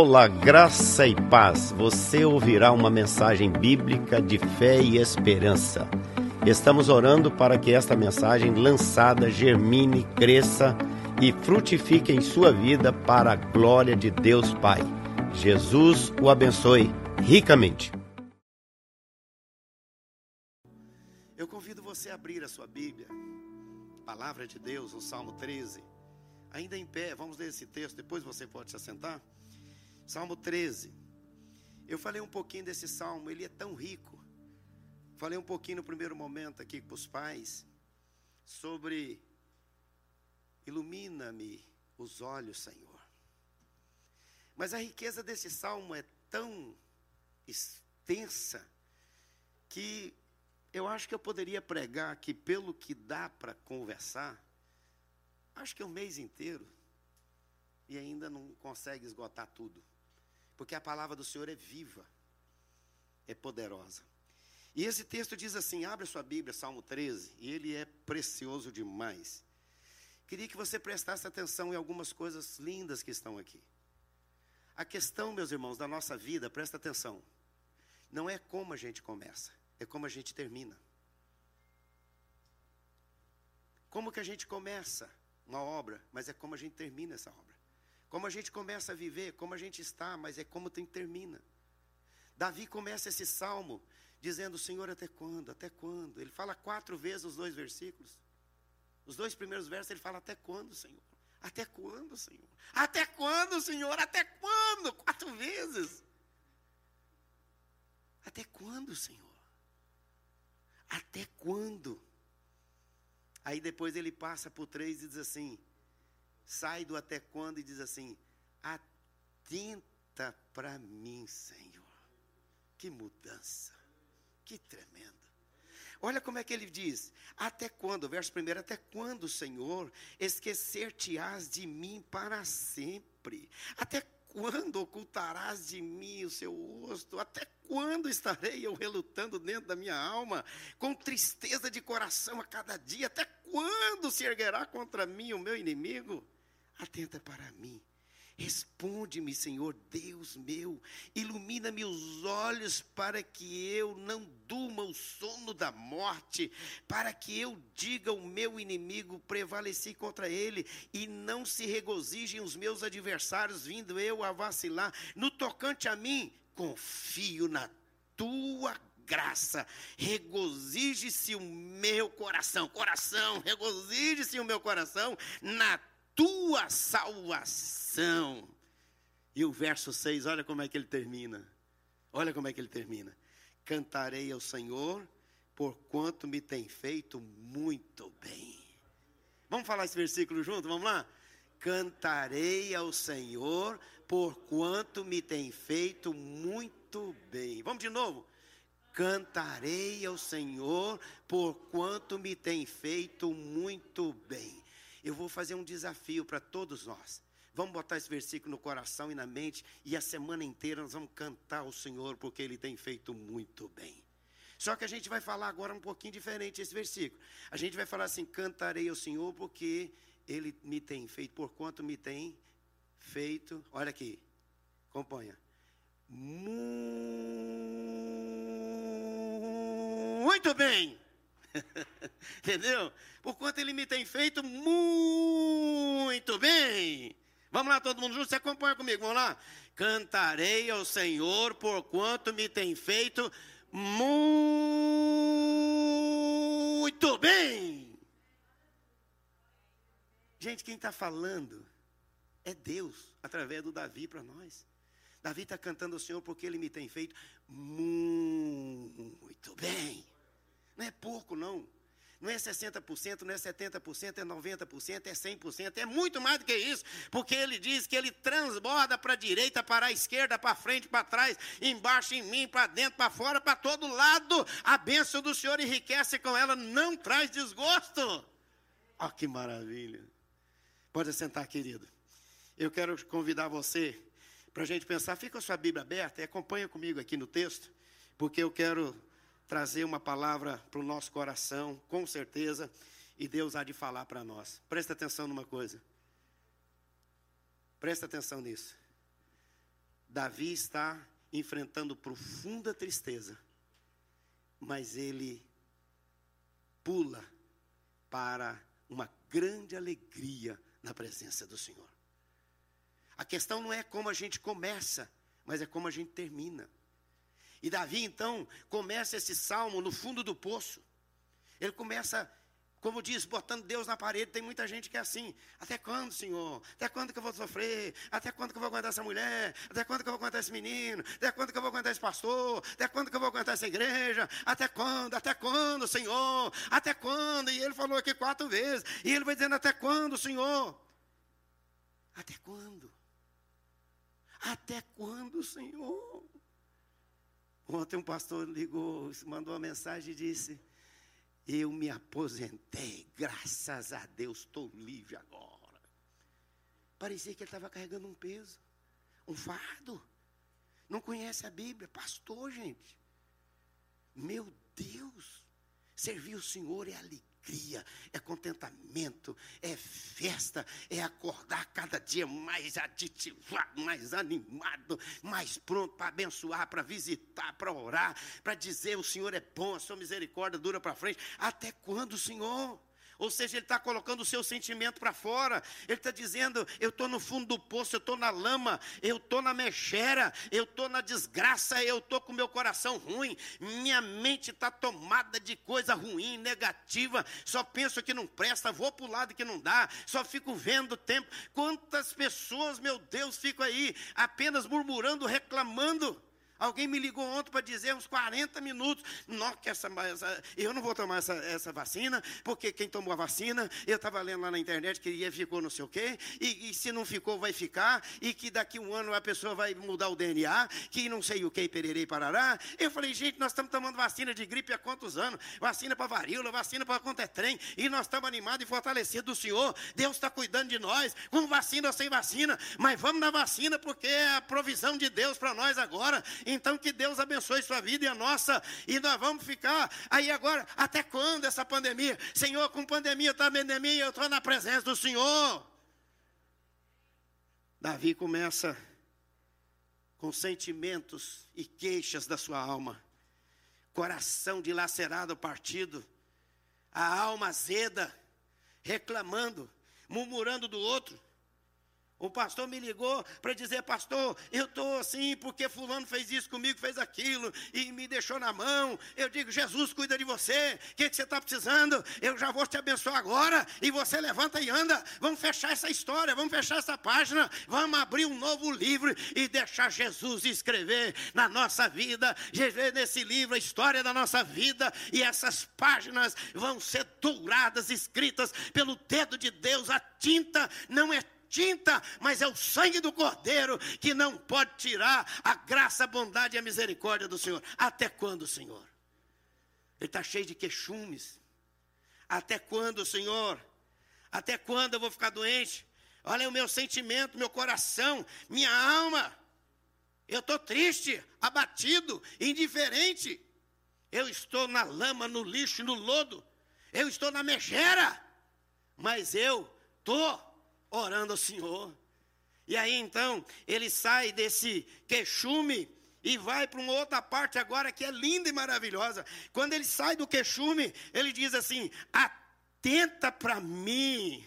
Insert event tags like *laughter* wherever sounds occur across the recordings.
Olá, graça e paz. Você ouvirá uma mensagem bíblica de fé e esperança. Estamos orando para que esta mensagem lançada germine, cresça e frutifique em sua vida para a glória de Deus Pai. Jesus o abençoe ricamente. Eu convido você a abrir a sua Bíblia, Palavra de Deus, o Salmo 13. Ainda em pé, vamos ler esse texto, depois você pode se assentar. Salmo 13. Eu falei um pouquinho desse salmo, ele é tão rico. Falei um pouquinho no primeiro momento aqui para os pais sobre ilumina-me os olhos, Senhor. Mas a riqueza desse salmo é tão extensa que eu acho que eu poderia pregar aqui pelo que dá para conversar, acho que o um mês inteiro e ainda não consegue esgotar tudo porque a palavra do Senhor é viva, é poderosa. E esse texto diz assim: abre sua Bíblia, Salmo 13, e ele é precioso demais. Queria que você prestasse atenção em algumas coisas lindas que estão aqui. A questão, meus irmãos, da nossa vida, presta atenção, não é como a gente começa, é como a gente termina. Como que a gente começa uma obra, mas é como a gente termina essa obra. Como a gente começa a viver, como a gente está, mas é como tem termina. Davi começa esse salmo dizendo: Senhor, até quando? Até quando? Ele fala quatro vezes os dois versículos. Os dois primeiros versos ele fala: Até quando, Senhor? Até quando, Senhor? Até quando, Senhor? Até quando? Quatro vezes. Até quando, Senhor? Até quando? Aí depois ele passa por três e diz assim: sai do até quando e diz assim: atenta para mim, Senhor. Que mudança, que tremendo. Olha como é que ele diz: Até quando? Verso primeiro: Até quando, Senhor, esquecer-te-ás de mim para sempre? Até quando ocultarás de mim o seu rosto? Até quando estarei eu relutando dentro da minha alma, com tristeza de coração a cada dia? Até quando se erguerá contra mim o meu inimigo? Atenta para mim. Responde-me, Senhor Deus meu, ilumina-me os olhos para que eu não durma o sono da morte, para que eu diga ao meu inimigo, prevaleci contra ele, e não se regozijem os meus adversários, vindo eu a vacilar. No tocante a mim, confio na tua graça, regozije-se o meu coração, coração, regozije-se o meu coração na tua salvação. E o verso 6, olha como é que ele termina. Olha como é que ele termina. Cantarei ao Senhor, porquanto me tem feito muito bem. Vamos falar esse versículo junto? Vamos lá? Cantarei ao Senhor, porquanto me tem feito muito bem. Vamos de novo? Cantarei ao Senhor, porquanto me tem feito muito bem eu vou fazer um desafio para todos nós. Vamos botar esse versículo no coração e na mente, e a semana inteira nós vamos cantar ao Senhor, porque Ele tem feito muito bem. Só que a gente vai falar agora um pouquinho diferente esse versículo. A gente vai falar assim: cantarei ao Senhor, porque Ele me tem feito, por quanto me tem feito. Olha aqui, acompanha. Muito bem. *laughs* Entendeu? Por quanto ele me tem feito muito bem. Vamos lá, todo mundo junto, você acompanha comigo, vamos lá. Cantarei ao Senhor por quanto me tem feito muito bem. Gente, quem está falando é Deus, através do Davi para nós. Davi está cantando ao Senhor porque ele me tem feito muito bem. Não é pouco, não. Não é 60%, não é 70%, é 90%, é 100%, é muito mais do que isso, porque ele diz que ele transborda para a direita, para a esquerda, para frente, para trás, embaixo em mim, para dentro, para fora, para todo lado. A bênção do Senhor enriquece com ela, não traz desgosto. Oh, que maravilha. Pode sentar, querido. Eu quero convidar você para a gente pensar, fica a sua Bíblia aberta e acompanha comigo aqui no texto, porque eu quero trazer uma palavra para o nosso coração, com certeza, e Deus há de falar para nós. Presta atenção numa coisa. Presta atenção nisso. Davi está enfrentando profunda tristeza, mas ele pula para uma grande alegria na presença do Senhor. A questão não é como a gente começa, mas é como a gente termina. E Davi então começa esse salmo no fundo do poço. Ele começa como diz, botando Deus na parede, tem muita gente que é assim. Até quando, Senhor? Até quando que eu vou sofrer? Até quando que eu vou aguentar essa mulher? Até quando que eu vou aguentar esse menino? Até quando que eu vou aguentar esse pastor? Até quando que eu vou aguentar essa igreja? Até quando? Até quando, Senhor? Até quando? E ele falou aqui quatro vezes. E ele vai dizendo, até quando, Senhor? Até quando? Até quando, Senhor? Ontem um pastor ligou, mandou uma mensagem e disse: eu me aposentei, graças a Deus estou livre agora. Parecia que ele estava carregando um peso, um fardo. Não conhece a Bíblia, pastor, gente. Meu Deus, servir o Senhor é alegria alegria, é contentamento, é festa, é acordar cada dia mais aditivado, mais animado, mais pronto para abençoar, para visitar, para orar, para dizer: o Senhor é bom, a sua misericórdia dura para frente. Até quando, Senhor? Ou seja, ele está colocando o seu sentimento para fora. Ele está dizendo: eu estou no fundo do poço, eu estou na lama, eu estou na mexera, eu estou na desgraça, eu estou com meu coração ruim, minha mente está tomada de coisa ruim, negativa, só penso que não presta, vou para o lado que não dá, só fico vendo o tempo. Quantas pessoas, meu Deus, ficam aí apenas murmurando, reclamando. Alguém me ligou ontem para dizer uns 40 minutos. Não, que essa, essa, eu não vou tomar essa, essa vacina, porque quem tomou a vacina, eu estava lendo lá na internet que ia ficou não sei o quê, e, e, se não ficou, vai ficar, e que daqui um ano a pessoa vai mudar o DNA, que não sei o que, pererei parará. Eu falei, gente, nós estamos tomando vacina de gripe há quantos anos? Vacina para varíola, vacina para quanto é e nós estamos animados e fortalecidos do Senhor. Deus está cuidando de nós, com vacina ou sem vacina, mas vamos na vacina porque é a provisão de Deus para nós agora. Então que Deus abençoe sua vida e a nossa. E nós vamos ficar aí agora, até quando essa pandemia? Senhor, com pandemia, está pandemia, eu estou na presença do Senhor. Davi começa com sentimentos e queixas da sua alma, coração dilacerado, partido, a alma azeda, reclamando, murmurando do outro. O pastor me ligou para dizer, pastor, eu estou assim porque fulano fez isso comigo, fez aquilo, e me deixou na mão. Eu digo, Jesus cuida de você, o que, que você está precisando? Eu já vou te abençoar agora, e você levanta e anda. Vamos fechar essa história, vamos fechar essa página, vamos abrir um novo livro e deixar Jesus escrever na nossa vida, escrever nesse livro a história da nossa vida, e essas páginas vão ser douradas, escritas pelo dedo de Deus. A tinta não é tinta, mas é o sangue do Cordeiro que não pode tirar a graça, a bondade e a misericórdia do Senhor. Até quando, Senhor? Ele está cheio de queixumes. Até quando, Senhor? Até quando eu vou ficar doente? Olha o meu sentimento, meu coração, minha alma. Eu estou triste, abatido, indiferente. Eu estou na lama, no lixo, no lodo. Eu estou na megera. Mas eu estou orando ao Senhor. E aí então, ele sai desse queixume e vai para uma outra parte agora que é linda e maravilhosa. Quando ele sai do queixume, ele diz assim: Atenta para mim,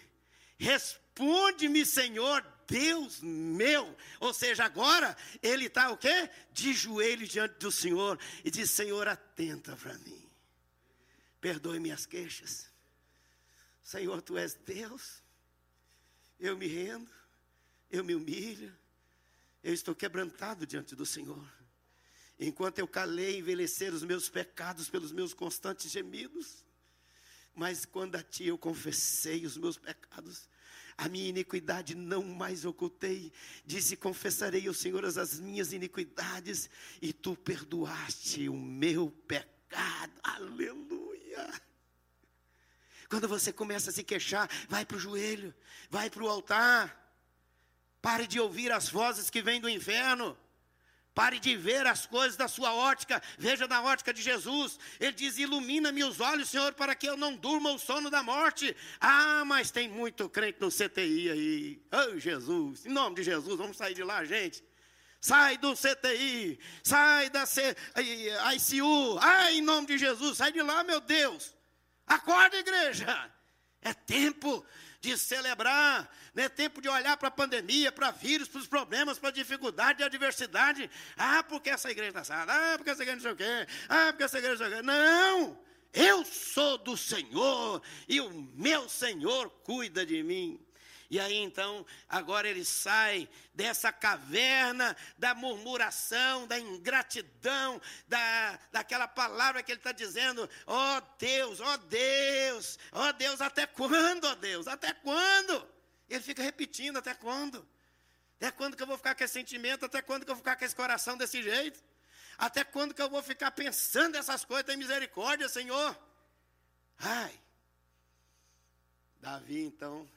responde-me, Senhor, Deus meu. Ou seja, agora ele está o quê? De joelho diante do Senhor e diz: Senhor, atenta para mim. Perdoe minhas queixas. Senhor, tu és Deus eu me rendo, eu me humilho, eu estou quebrantado diante do Senhor. Enquanto eu calei envelhecer os meus pecados pelos meus constantes gemidos, mas quando a ti eu confessei os meus pecados, a minha iniquidade não mais ocultei. Disse: Confessarei ao Senhor as minhas iniquidades, e tu perdoaste o meu pecado. Aleluia. Quando você começa a se queixar, vai para o joelho, vai para o altar. Pare de ouvir as vozes que vêm do inferno. Pare de ver as coisas da sua ótica, veja na ótica de Jesus. Ele diz: Ilumina-me os olhos, Senhor, para que eu não durma o sono da morte. Ah, mas tem muito crente no CTI aí. Oh, Jesus, em nome de Jesus, vamos sair de lá, gente. sai do CTI, sai da C, ICU, ai, em nome de Jesus, sai de lá, meu Deus. Acorda, igreja. É tempo de celebrar, não é tempo de olhar para a pandemia, para vírus, para os problemas, para a dificuldade e a adversidade. Ah, porque essa igreja está assada, ah, porque essa igreja não sei o quê, ah, porque essa igreja não sei o quê. Não! Eu sou do Senhor e o meu Senhor cuida de mim. E aí então, agora ele sai dessa caverna da murmuração, da ingratidão, da, daquela palavra que ele está dizendo: ó oh Deus, ó oh Deus, ó oh Deus, até quando, ó Deus, até quando? Ele fica repetindo: até quando? Até quando que eu vou ficar com esse sentimento? Até quando que eu vou ficar com esse coração desse jeito? Até quando que eu vou ficar pensando essas coisas? Tem misericórdia, Senhor. Ai. Davi, então,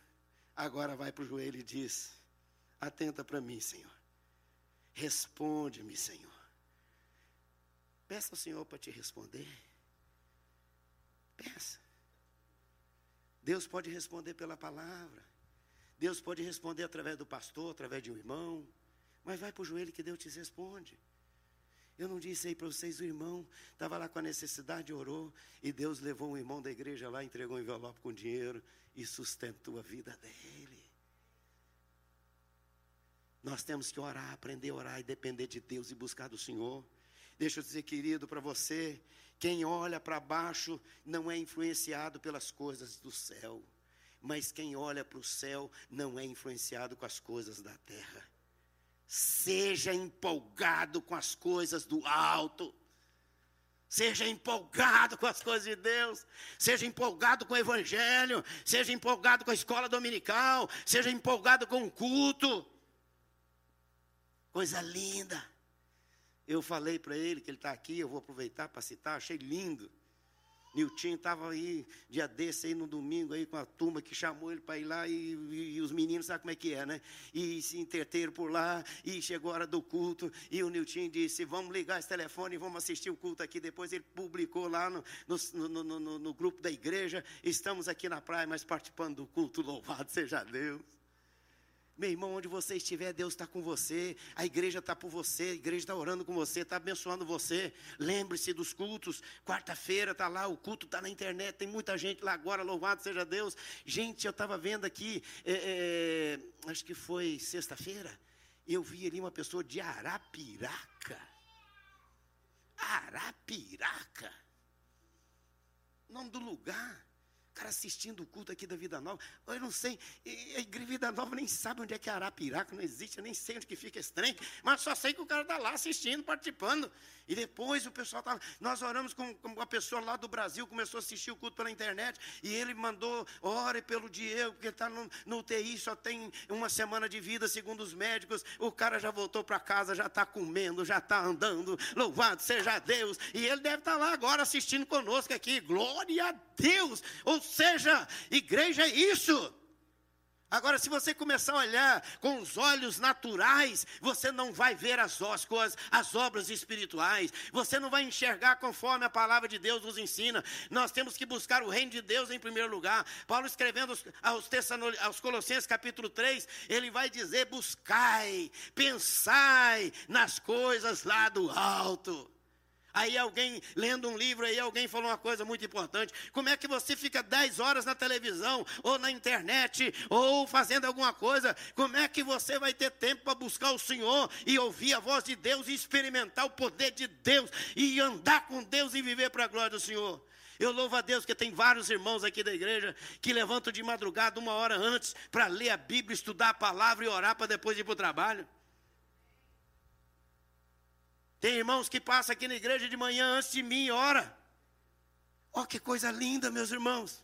agora vai para o joelho e diz: Atenta para mim, Senhor. Responde-me, Senhor. Peça ao Senhor para te responder. Peça. Deus pode responder pela palavra. Deus pode responder através do pastor, através de um irmão. Mas vai para o joelho que Deus te responde. Eu não disse aí para vocês, o irmão estava lá com a necessidade, orou, e Deus levou um irmão da igreja lá, entregou um envelope com dinheiro e sustentou a vida dele. Nós temos que orar, aprender a orar e depender de Deus e buscar do Senhor. Deixa eu dizer, querido, para você, quem olha para baixo não é influenciado pelas coisas do céu, mas quem olha para o céu não é influenciado com as coisas da terra. Seja empolgado com as coisas do alto. Seja empolgado com as coisas de Deus, seja empolgado com o Evangelho, seja empolgado com a escola dominical, seja empolgado com o culto. Coisa linda. Eu falei para ele que ele está aqui, eu vou aproveitar para citar, achei lindo. Nilton estava aí, dia desse, aí no domingo, aí com a turma que chamou ele para ir lá e, e, e, os meninos sabem como é que é, né? E se entreteram por lá, e chegou a hora do culto, e o Nilton disse, vamos ligar esse telefone e vamos assistir o culto aqui. Depois ele publicou lá no, no, no, no grupo da igreja, estamos aqui na praia, mas participando do culto, louvado seja Deus. Meu irmão, onde você estiver, Deus está com você, a igreja está por você, a igreja está orando com você, está abençoando você. Lembre-se dos cultos, quarta-feira está lá, o culto está na internet, tem muita gente lá agora, louvado seja Deus. Gente, eu estava vendo aqui, é, é, acho que foi sexta-feira, eu vi ali uma pessoa de Arapiraca. Arapiraca. Nome do lugar cara assistindo o culto aqui da Vida Nova. Eu não sei, a Igreja Vida Nova nem sabe onde é que é Arapiraca, não existe, eu nem sei onde que fica trem, mas só sei que o cara está lá assistindo, participando. E depois o pessoal estava. Nós oramos com, com uma pessoa lá do Brasil, começou a assistir o culto pela internet, e ele mandou, ore pelo Diego, porque está no, no UTI, só tem uma semana de vida, segundo os médicos. O cara já voltou para casa, já está comendo, já está andando. Louvado seja Deus. E ele deve estar tá lá agora assistindo conosco aqui. Glória a Deus! Ou seja, igreja é isso. Agora, se você começar a olhar com os olhos naturais, você não vai ver as, coisas, as obras espirituais, você não vai enxergar conforme a palavra de Deus nos ensina. Nós temos que buscar o reino de Deus em primeiro lugar. Paulo escrevendo aos, aos, aos Colossenses capítulo 3, ele vai dizer: buscai, pensai nas coisas lá do alto. Aí alguém, lendo um livro, aí alguém falou uma coisa muito importante. Como é que você fica 10 horas na televisão, ou na internet, ou fazendo alguma coisa? Como é que você vai ter tempo para buscar o Senhor e ouvir a voz de Deus e experimentar o poder de Deus e andar com Deus e viver para a glória do Senhor? Eu louvo a Deus que tem vários irmãos aqui da igreja que levantam de madrugada uma hora antes para ler a Bíblia, estudar a palavra e orar para depois ir para o trabalho. Tem irmãos que passam aqui na igreja de manhã antes de mim ora. Ó, oh, que coisa linda, meus irmãos.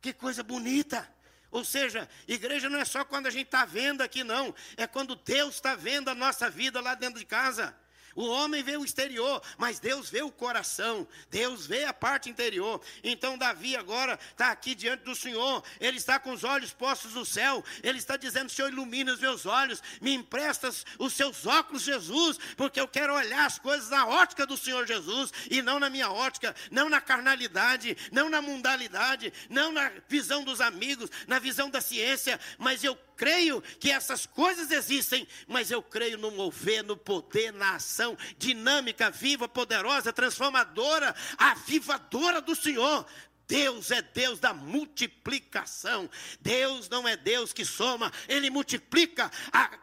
Que coisa bonita. Ou seja, igreja não é só quando a gente está vendo aqui, não. É quando Deus está vendo a nossa vida lá dentro de casa. O homem vê o exterior, mas Deus vê o coração, Deus vê a parte interior. Então, Davi agora está aqui diante do Senhor, ele está com os olhos postos no céu, ele está dizendo: Senhor, ilumina os meus olhos, me emprestas os seus óculos, Jesus, porque eu quero olhar as coisas na ótica do Senhor Jesus e não na minha ótica, não na carnalidade, não na mundalidade, não na visão dos amigos, na visão da ciência, mas eu creio que essas coisas existem, mas eu creio no mover, no poder, na ação dinâmica, viva, poderosa, transformadora, avivadora do Senhor. Deus é Deus da multiplicação. Deus não é Deus que soma, Ele multiplica a,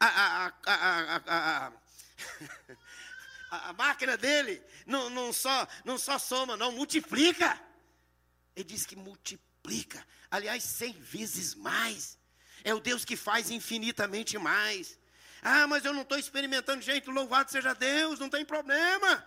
a, a, a máquina dele. Não, não, só, não só soma, não, multiplica. Ele diz que multiplica. Aliás, cem vezes mais. É o Deus que faz infinitamente mais. Ah, mas eu não estou experimentando jeito, louvado seja Deus, não tem problema.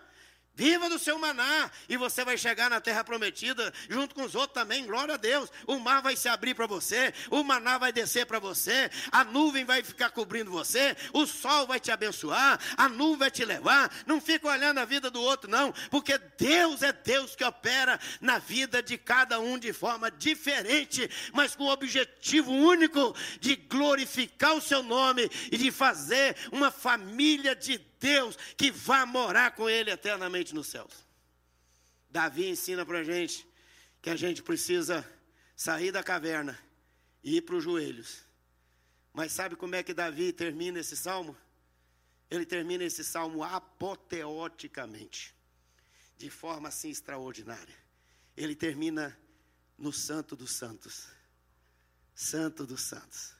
Viva do seu maná e você vai chegar na terra prometida junto com os outros também, glória a Deus. O mar vai se abrir para você, o maná vai descer para você, a nuvem vai ficar cobrindo você, o sol vai te abençoar, a nuvem vai te levar. Não fica olhando a vida do outro, não, porque Deus é Deus que opera na vida de cada um de forma diferente, mas com o objetivo único de glorificar o seu nome e de fazer uma família de Deus que vá morar com Ele eternamente nos céus. Davi ensina para a gente que a gente precisa sair da caverna e ir para os joelhos. Mas sabe como é que Davi termina esse salmo? Ele termina esse salmo apoteoticamente, de forma assim extraordinária. Ele termina no Santo dos Santos. Santo dos Santos.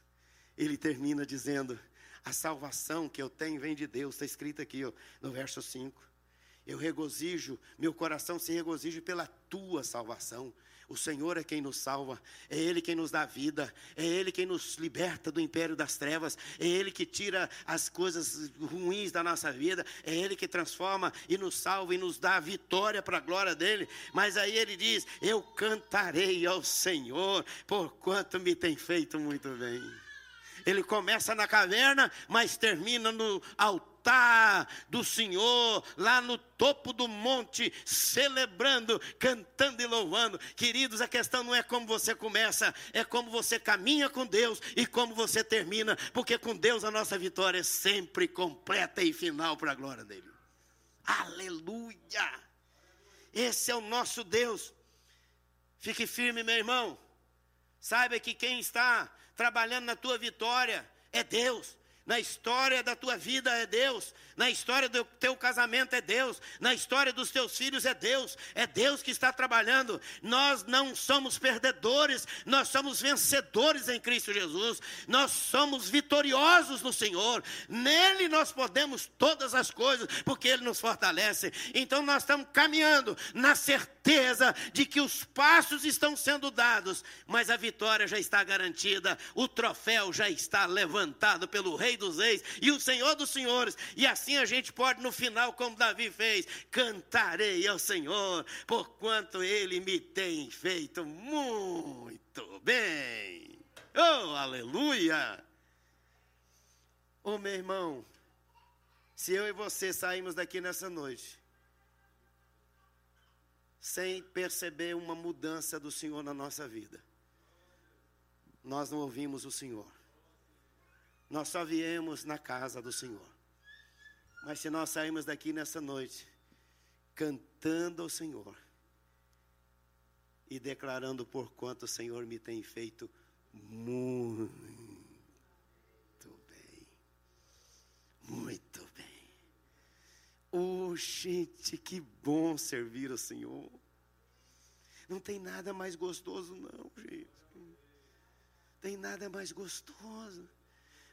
Ele termina dizendo: a salvação que eu tenho vem de Deus, está escrito aqui ó, no verso 5. Eu regozijo, meu coração se regozija pela tua salvação. O Senhor é quem nos salva, é Ele quem nos dá vida, é Ele quem nos liberta do império das trevas, é Ele que tira as coisas ruins da nossa vida, é Ele que transforma e nos salva e nos dá a vitória para a glória dEle. Mas aí Ele diz: Eu cantarei ao Senhor, porquanto me tem feito muito bem. Ele começa na caverna, mas termina no altar do Senhor, lá no topo do monte, celebrando, cantando e louvando. Queridos, a questão não é como você começa, é como você caminha com Deus e como você termina, porque com Deus a nossa vitória é sempre completa e final para a glória dele. Aleluia! Esse é o nosso Deus. Fique firme, meu irmão. Saiba que quem está trabalhando na tua vitória é Deus. Na história da tua vida é Deus, na história do teu casamento é Deus, na história dos teus filhos é Deus, é Deus que está trabalhando. Nós não somos perdedores, nós somos vencedores em Cristo Jesus, nós somos vitoriosos no Senhor, nele nós podemos todas as coisas, porque Ele nos fortalece. Então nós estamos caminhando na certeza de que os passos estão sendo dados, mas a vitória já está garantida, o troféu já está levantado pelo Rei dos Reis e o Senhor dos Senhores. E assim a gente pode, no final, como Davi fez, cantarei ao Senhor, porquanto ele me tem feito muito bem. Oh, aleluia! Oh, meu irmão, se eu e você saímos daqui nessa noite, sem perceber uma mudança do Senhor na nossa vida, nós não ouvimos o Senhor nós só viemos na casa do Senhor. Mas se nós saímos daqui nessa noite, cantando ao Senhor e declarando por quanto o Senhor me tem feito muito bem. Muito bem. Oh, gente, que bom servir ao Senhor. Não tem nada mais gostoso, não, gente. Tem nada mais gostoso.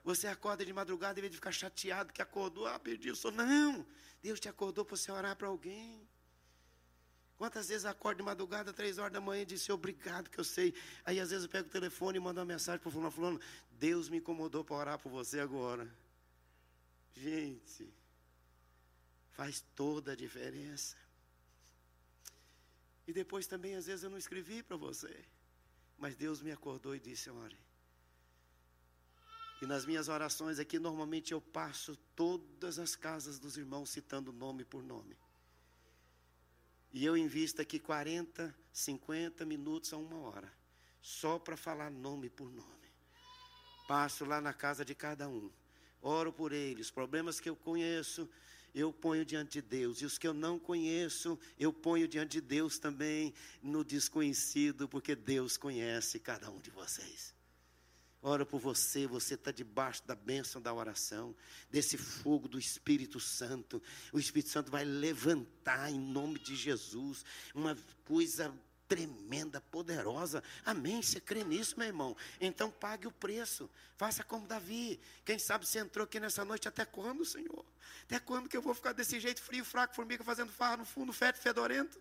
Você acorda de madrugada, em vez de ficar chateado que acordou, ah, perdi o sono. Não, Deus te acordou para você orar para alguém. Quantas vezes acordo de madrugada, três horas da manhã, e disse obrigado, que eu sei. Aí às vezes eu pego o telefone e mando uma mensagem para o fulano, fulano, Deus me incomodou para orar por você agora. Gente, faz toda a diferença. E depois também, às vezes, eu não escrevi para você. Mas Deus me acordou e disse, ore. E nas minhas orações aqui, normalmente eu passo todas as casas dos irmãos citando nome por nome. E eu invisto aqui 40, 50 minutos a uma hora, só para falar nome por nome. Passo lá na casa de cada um, oro por eles, problemas que eu conheço, eu ponho diante de Deus, e os que eu não conheço, eu ponho diante de Deus também no desconhecido, porque Deus conhece cada um de vocês. Oro por você, você está debaixo da bênção da oração, desse fogo do Espírito Santo. O Espírito Santo vai levantar em nome de Jesus uma coisa tremenda, poderosa. Amém? Você crê nisso, meu irmão? Então pague o preço. Faça como Davi. Quem sabe você entrou aqui nessa noite até quando, Senhor? Até quando que eu vou ficar desse jeito frio, fraco, formiga fazendo farra no fundo, feto, fedorento?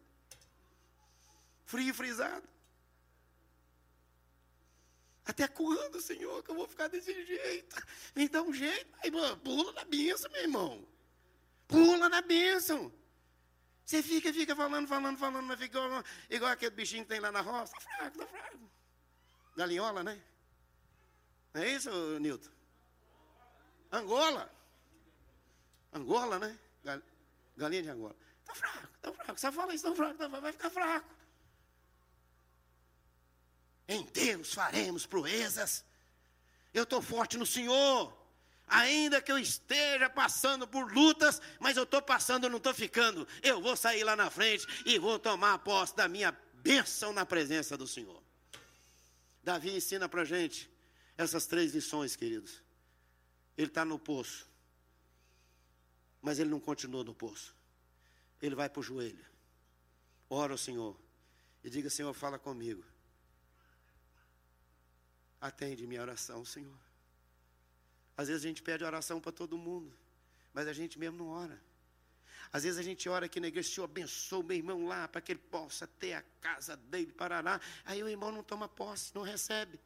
Frio e frisado. Até quando, Senhor, que eu vou ficar desse jeito? Me dá um jeito. Aí, pula na bênção, meu irmão. Pula na bênção. Você fica, fica falando, falando, falando, mas fica igual, igual aquele bichinho que tem lá na roça. Está fraco, está fraco. Galinhola, né? Não é isso, Nilton? Angola. Angola, né? Galinha de Angola. Está fraco, está fraco. Você fala isso, está fraco, tá, vai ficar fraco. Em Deus faremos proezas. Eu estou forte no Senhor. Ainda que eu esteja passando por lutas, mas eu estou passando, não estou ficando. Eu vou sair lá na frente e vou tomar posse da minha bênção na presença do Senhor. Davi ensina para a gente essas três lições, queridos. Ele está no poço, mas ele não continua no poço. Ele vai para o joelho, ora ao Senhor e diga: Senhor, fala comigo. Atende minha oração, Senhor. Às vezes a gente pede oração para todo mundo, mas a gente mesmo não ora. Às vezes a gente ora aqui na igreja, Senhor, abençoa meu irmão lá, para que ele possa ter a casa dele, parará. Aí o irmão não toma posse, não recebe.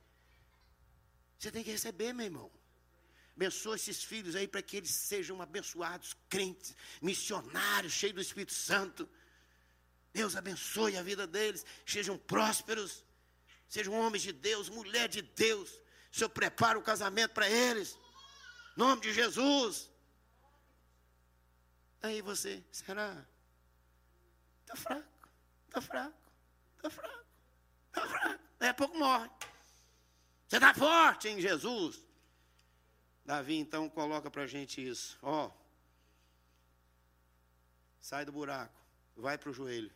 Você tem que receber, meu irmão. Abençoa esses filhos aí para que eles sejam abençoados, crentes, missionários, cheios do Espírito Santo. Deus abençoe a vida deles, sejam prósperos. Sejam homens de Deus, mulher de Deus. O Senhor prepara o casamento para eles. Em nome de Jesus. Aí você, será? Está fraco, está fraco, está fraco, está fraco. Daqui a pouco morre. Você está forte em Jesus. Davi então coloca para a gente isso. Ó, sai do buraco, vai para o joelho.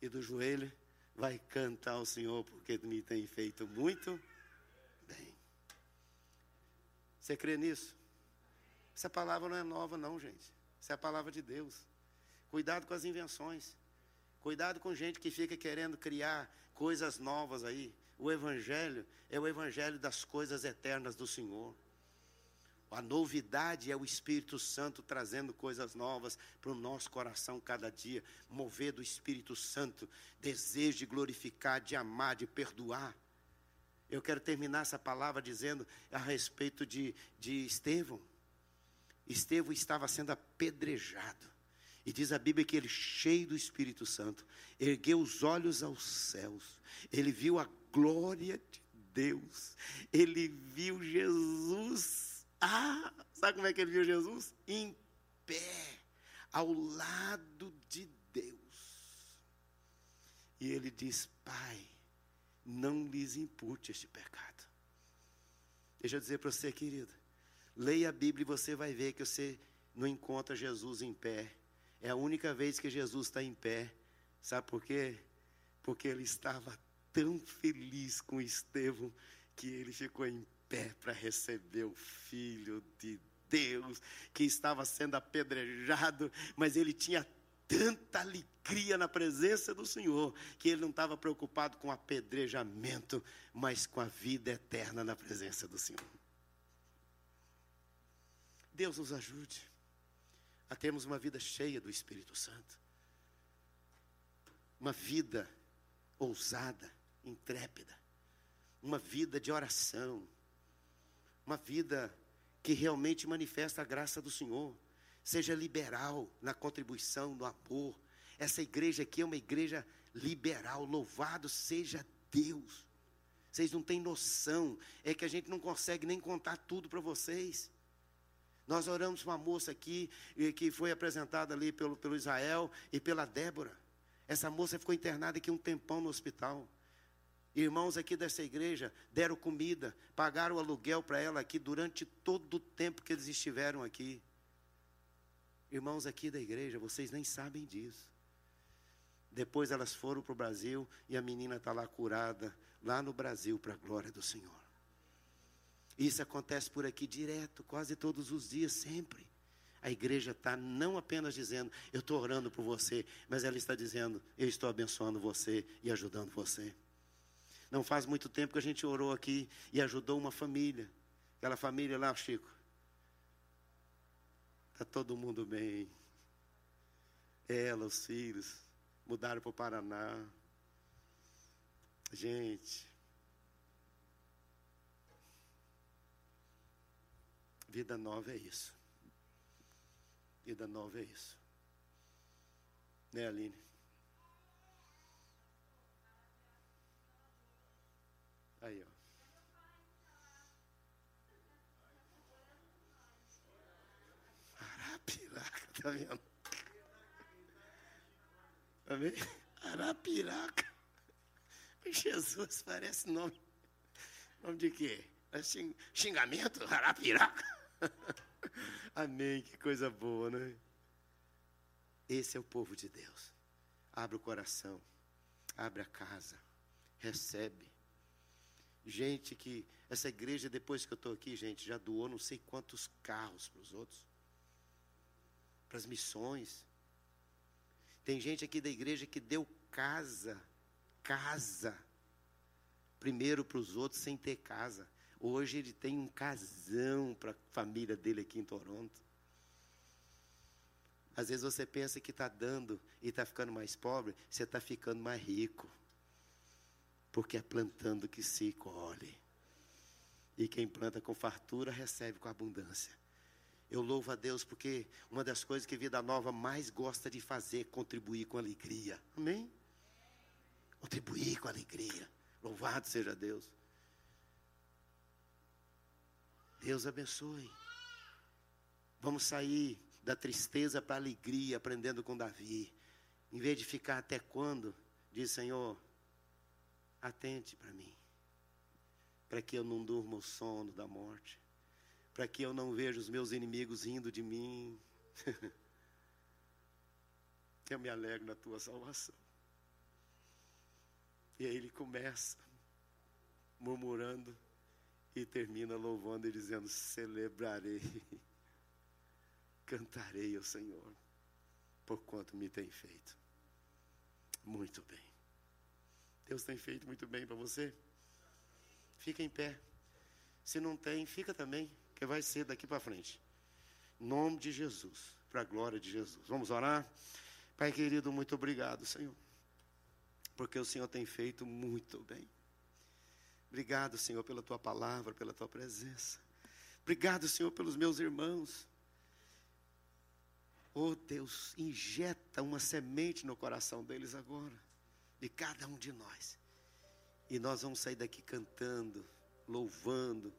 E do joelho vai cantar ao Senhor, porque me tem feito muito bem. Você crê nisso? Essa palavra não é nova, não, gente. Essa é a palavra de Deus. Cuidado com as invenções. Cuidado com gente que fica querendo criar coisas novas aí. O Evangelho é o Evangelho das coisas eternas do Senhor. A novidade é o Espírito Santo trazendo coisas novas para o nosso coração cada dia. Mover do Espírito Santo, desejo de glorificar, de amar, de perdoar. Eu quero terminar essa palavra dizendo a respeito de, de Estevão. Estevão estava sendo apedrejado. E diz a Bíblia que ele, cheio do Espírito Santo, ergueu os olhos aos céus. Ele viu a glória de Deus. Ele viu Jesus ah, sabe como é que ele viu Jesus? Em pé, ao lado de Deus. E ele diz: Pai, não lhes impute este pecado. Deixa eu dizer para você, querido. Leia a Bíblia e você vai ver que você não encontra Jesus em pé. É a única vez que Jesus está em pé. Sabe por quê? Porque ele estava tão feliz com Estevão que ele ficou em pé para receber o Filho de Deus que estava sendo apedrejado, mas ele tinha tanta alegria na presença do Senhor que ele não estava preocupado com apedrejamento, mas com a vida eterna na presença do Senhor. Deus nos ajude a termos uma vida cheia do Espírito Santo, uma vida ousada, intrépida, uma vida de oração, uma vida que realmente manifesta a graça do Senhor. Seja liberal na contribuição, no amor. Essa igreja aqui é uma igreja liberal. Louvado seja Deus. Vocês não têm noção. É que a gente não consegue nem contar tudo para vocês. Nós oramos uma moça aqui, que foi apresentada ali pelo, pelo Israel e pela Débora. Essa moça ficou internada aqui um tempão no hospital. Irmãos aqui dessa igreja deram comida, pagaram o aluguel para ela aqui durante todo o tempo que eles estiveram aqui. Irmãos aqui da igreja, vocês nem sabem disso. Depois elas foram para o Brasil e a menina está lá curada, lá no Brasil, para a glória do Senhor. Isso acontece por aqui direto, quase todos os dias, sempre. A igreja está não apenas dizendo, eu estou orando por você, mas ela está dizendo, eu estou abençoando você e ajudando você. Não faz muito tempo que a gente orou aqui e ajudou uma família. Aquela família lá, Chico. Está todo mundo bem. Ela, os filhos, mudaram para o Paraná. Gente, vida nova é isso. Vida nova é isso. Né, Aline? Aí, ó. Arapiraca, tá vendo? Amém? Arapiraca. Jesus, parece nome. Nome de quê? É xingamento? Arapiraca? *laughs* Amém, que coisa boa, né? Esse é o povo de Deus. Abre o coração, abre a casa, recebe. Gente que, essa igreja, depois que eu estou aqui, gente, já doou não sei quantos carros para os outros, para as missões. Tem gente aqui da igreja que deu casa, casa, primeiro para os outros sem ter casa. Hoje ele tem um casão para a família dele aqui em Toronto. Às vezes você pensa que está dando e está ficando mais pobre, você está ficando mais rico. Porque é plantando que se colhe. E quem planta com fartura recebe com abundância. Eu louvo a Deus porque uma das coisas que Vida Nova mais gosta de fazer é contribuir com alegria. Amém? Contribuir com alegria. Louvado seja Deus. Deus abençoe. Vamos sair da tristeza para a alegria, aprendendo com Davi. Em vez de ficar até quando, diz Senhor, atente para mim, para que eu não durma o sono da morte, para que eu não veja os meus inimigos rindo de mim. que *laughs* eu me alegro na tua salvação. E aí ele começa murmurando e termina louvando e dizendo: Celebrarei, *laughs* cantarei ao Senhor, por quanto me tem feito. Muito bem. Deus tem feito muito bem para você. Fica em pé. Se não tem, fica também, que vai ser daqui para frente. Em nome de Jesus, para a glória de Jesus. Vamos orar? Pai querido, muito obrigado, Senhor. Porque o Senhor tem feito muito bem. Obrigado, Senhor, pela tua palavra, pela tua presença. Obrigado, Senhor, pelos meus irmãos. Oh Deus, injeta uma semente no coração deles agora, de cada um de nós. E nós vamos sair daqui cantando, louvando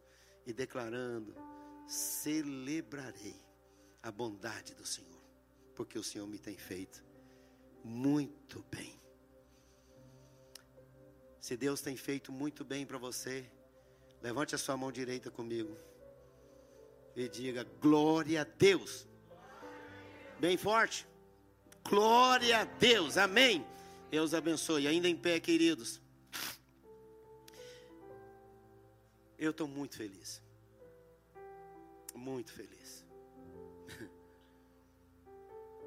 e declarando: celebrarei a bondade do Senhor, porque o Senhor me tem feito muito bem. Se Deus tem feito muito bem para você, levante a sua mão direita comigo e diga: Glória a Deus. Bem forte. Glória a Deus. Amém. Deus abençoe. Ainda em pé, queridos. Eu estou muito feliz. Muito feliz. *laughs*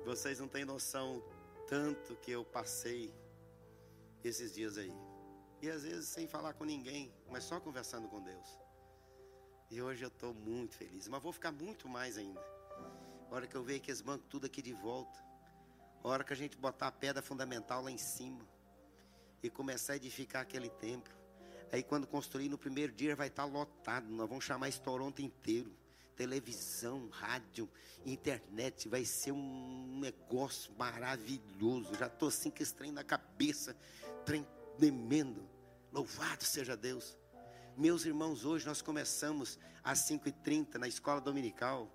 Vocês não têm noção tanto que eu passei esses dias aí. E às vezes sem falar com ninguém, mas só conversando com Deus. E hoje eu estou muito feliz, mas vou ficar muito mais ainda. A hora que eu ver aqueles bancos tudo aqui de volta. A hora que a gente botar a pedra fundamental lá em cima. E começar a edificar aquele templo. Aí quando construir no primeiro dia vai estar lotado. Nós vamos chamar esse Toronto inteiro. Televisão, rádio, internet. Vai ser um negócio maravilhoso. Já estou assim esse trem na cabeça. Trem tremendo. Louvado seja Deus. Meus irmãos, hoje nós começamos às 5h30 na escola dominical.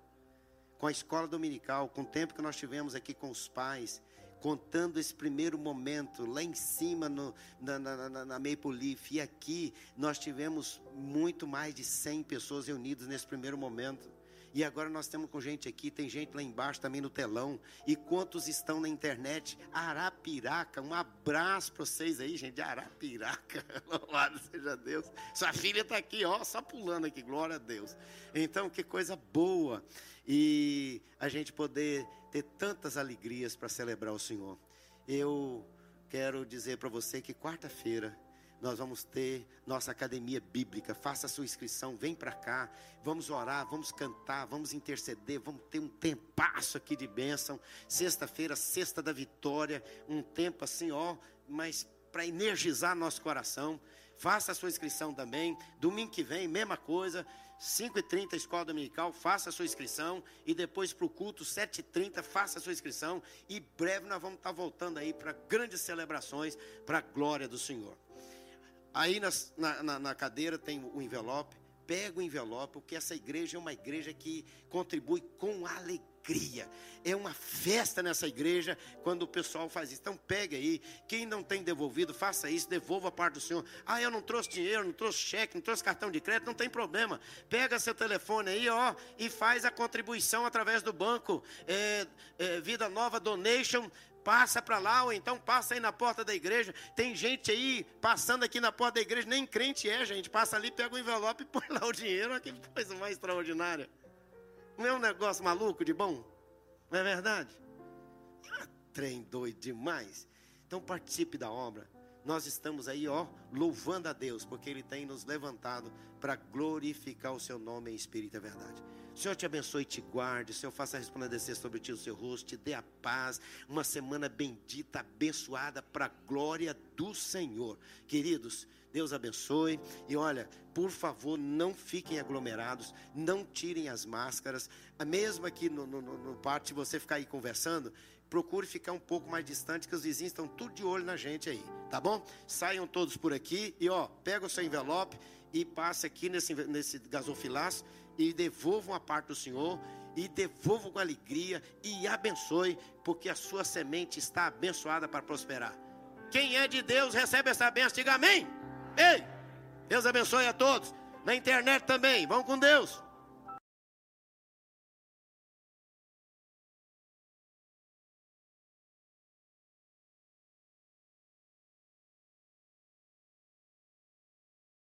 Com a escola dominical, com o tempo que nós tivemos aqui com os pais, contando esse primeiro momento lá em cima no, na, na, na, na Maple Leaf. E aqui nós tivemos muito mais de 100 pessoas reunidas nesse primeiro momento. E agora nós temos com gente aqui, tem gente lá embaixo também no telão. E quantos estão na internet? Arapiraca, um abraço para vocês aí, gente, de Arapiraca. *laughs* Louvado seja Deus. Sua filha está aqui, ó, só pulando aqui, glória a Deus. Então, que coisa boa. E a gente poder ter tantas alegrias para celebrar o Senhor. Eu quero dizer para você que quarta-feira nós vamos ter nossa academia bíblica. Faça a sua inscrição, vem para cá. Vamos orar, vamos cantar, vamos interceder, vamos ter um tempasso aqui de bênção. Sexta-feira, sexta da vitória, um tempo assim, ó, mas para energizar nosso coração. Faça a sua inscrição também. Domingo que vem, mesma coisa. 5h30, escola dominical, faça a sua inscrição. E depois para o culto, 7h30, faça a sua inscrição. E breve nós vamos estar voltando aí para grandes celebrações, para a glória do Senhor. Aí na, na, na cadeira tem o envelope. Pega o envelope, porque essa igreja é uma igreja que contribui com alegria. É uma festa nessa igreja quando o pessoal faz isso. Então pega aí. Quem não tem devolvido, faça isso, devolva a parte do Senhor. Ah, eu não trouxe dinheiro, não trouxe cheque, não trouxe cartão de crédito, não tem problema. Pega seu telefone aí, ó, e faz a contribuição através do banco. É, é, Vida Nova Donation passa para lá, ou então passa aí na porta da igreja. Tem gente aí passando aqui na porta da igreja, nem crente é, gente. Passa ali, pega o envelope e *laughs* põe lá o dinheiro. Olha que coisa mais extraordinária. Não é um negócio maluco de bom? Não é verdade? Ah, trem doido demais. Então participe da obra. Nós estamos aí, ó, louvando a Deus, porque Ele tem nos levantado para glorificar o Seu nome em Espírito e verdade. O Senhor te abençoe e te guarde. O Senhor faça resplandecer sobre ti o seu rosto, te dê a paz. Uma semana bendita, abençoada para a glória do Senhor. Queridos, Deus abençoe. E olha, por favor, não fiquem aglomerados, não tirem as máscaras. Mesmo aqui no, no, no pátio, se você ficar aí conversando, procure ficar um pouco mais distante, que os vizinhos estão tudo de olho na gente aí, tá bom? Saiam todos por aqui e ó, pega o seu envelope e passe aqui nesse, nesse gasofilaço e devolvam a parte do Senhor, e devolvam com alegria, e abençoe, porque a sua semente está abençoada para prosperar. Quem é de Deus recebe essa bênção, diga amém. Ei, Deus abençoe a todos. Na internet também, vão com Deus.